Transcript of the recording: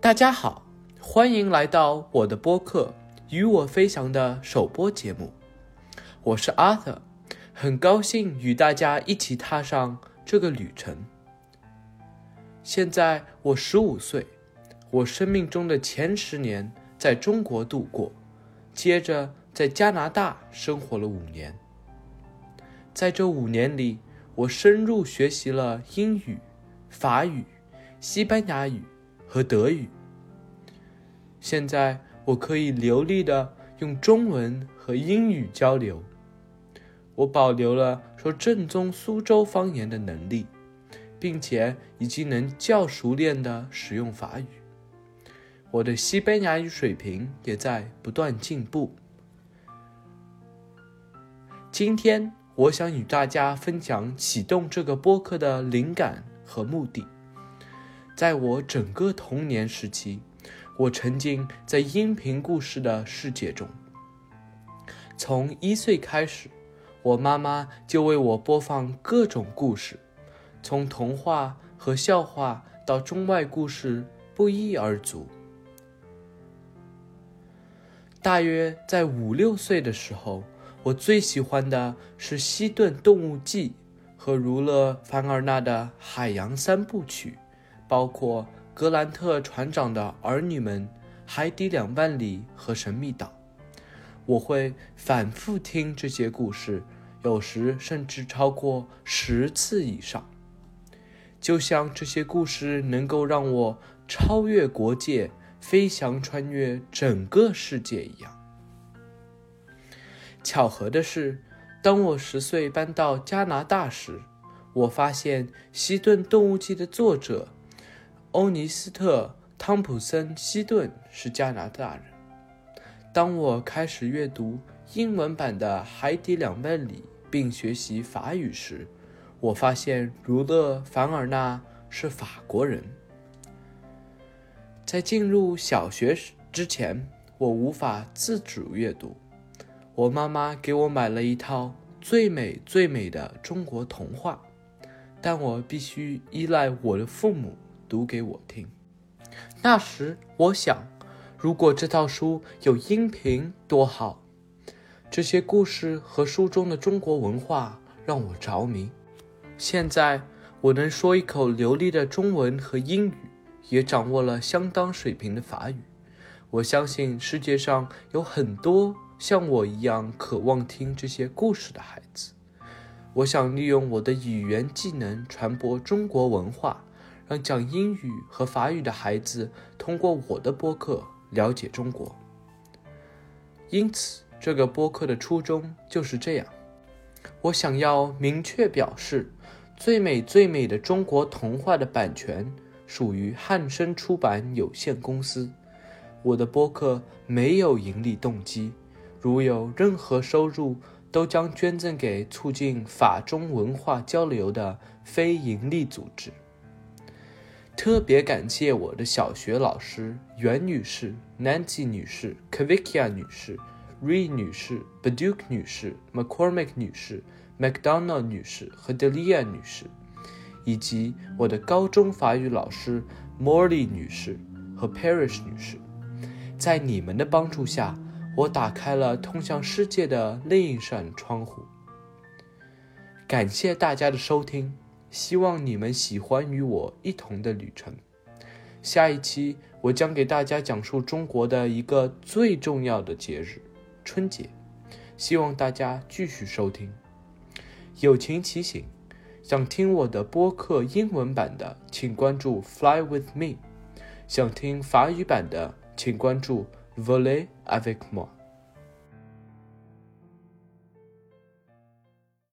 大家好，欢迎来到我的播客《与我飞翔》的首播节目。我是 Arthur，很高兴与大家一起踏上这个旅程。现在我十五岁，我生命中的前十年在中国度过，接着在加拿大生活了五年。在这五年里，我深入学习了英语、法语、西班牙语和德语。现在我可以流利的用中文和英语交流。我保留了说正宗苏州方言的能力，并且已经能较熟练的使用法语。我的西班牙语水平也在不断进步。今天，我想与大家分享启动这个播客的灵感和目的。在我整个童年时期。我沉浸在音频故事的世界中。从一岁开始，我妈妈就为我播放各种故事，从童话和笑话到中外故事，不一而足。大约在五六岁的时候，我最喜欢的是《西顿动物记》和儒勒·凡尔纳的《海洋三部曲》，包括。格兰特船长的儿女们，海底两万里和神秘岛，我会反复听这些故事，有时甚至超过十次以上。就像这些故事能够让我超越国界，飞翔穿越整个世界一样。巧合的是，当我十岁搬到加拿大时，我发现《西顿动物记》的作者。欧尼斯特·汤普森·希顿是加拿大人。当我开始阅读英文版的《海底两万里》并学习法语时，我发现儒勒·凡尔纳是法国人。在进入小学之前，我无法自主阅读。我妈妈给我买了一套最美最美的中国童话，但我必须依赖我的父母。读给我听。那时我想，如果这套书有音频多好！这些故事和书中的中国文化让我着迷。现在我能说一口流利的中文和英语，也掌握了相当水平的法语。我相信世界上有很多像我一样渴望听这些故事的孩子。我想利用我的语言技能传播中国文化。让讲英语和法语的孩子通过我的播客了解中国。因此，这个播客的初衷就是这样。我想要明确表示，最美最美的中国童话的版权属于汉声出版有限公司。我的播客没有盈利动机，如有任何收入，都将捐赠给促进法中文化交流的非盈利组织。特别感谢我的小学老师袁女士、Nancy 女士、Kavikia 女士、Ree 女士、baduk 女士、McCormick 女士、McDonald 女士和 Delia 女士，以及我的高中法语老师 Morley 女士和 Parish 女士。在你们的帮助下，我打开了通向世界的另一扇窗户。感谢大家的收听。希望你们喜欢与我一同的旅程。下一期我将给大家讲述中国的一个最重要的节日——春节。希望大家继续收听。友情提醒：想听我的播客英文版的，请关注 Fly with me；想听法语版的，请关注 Voler avec moi。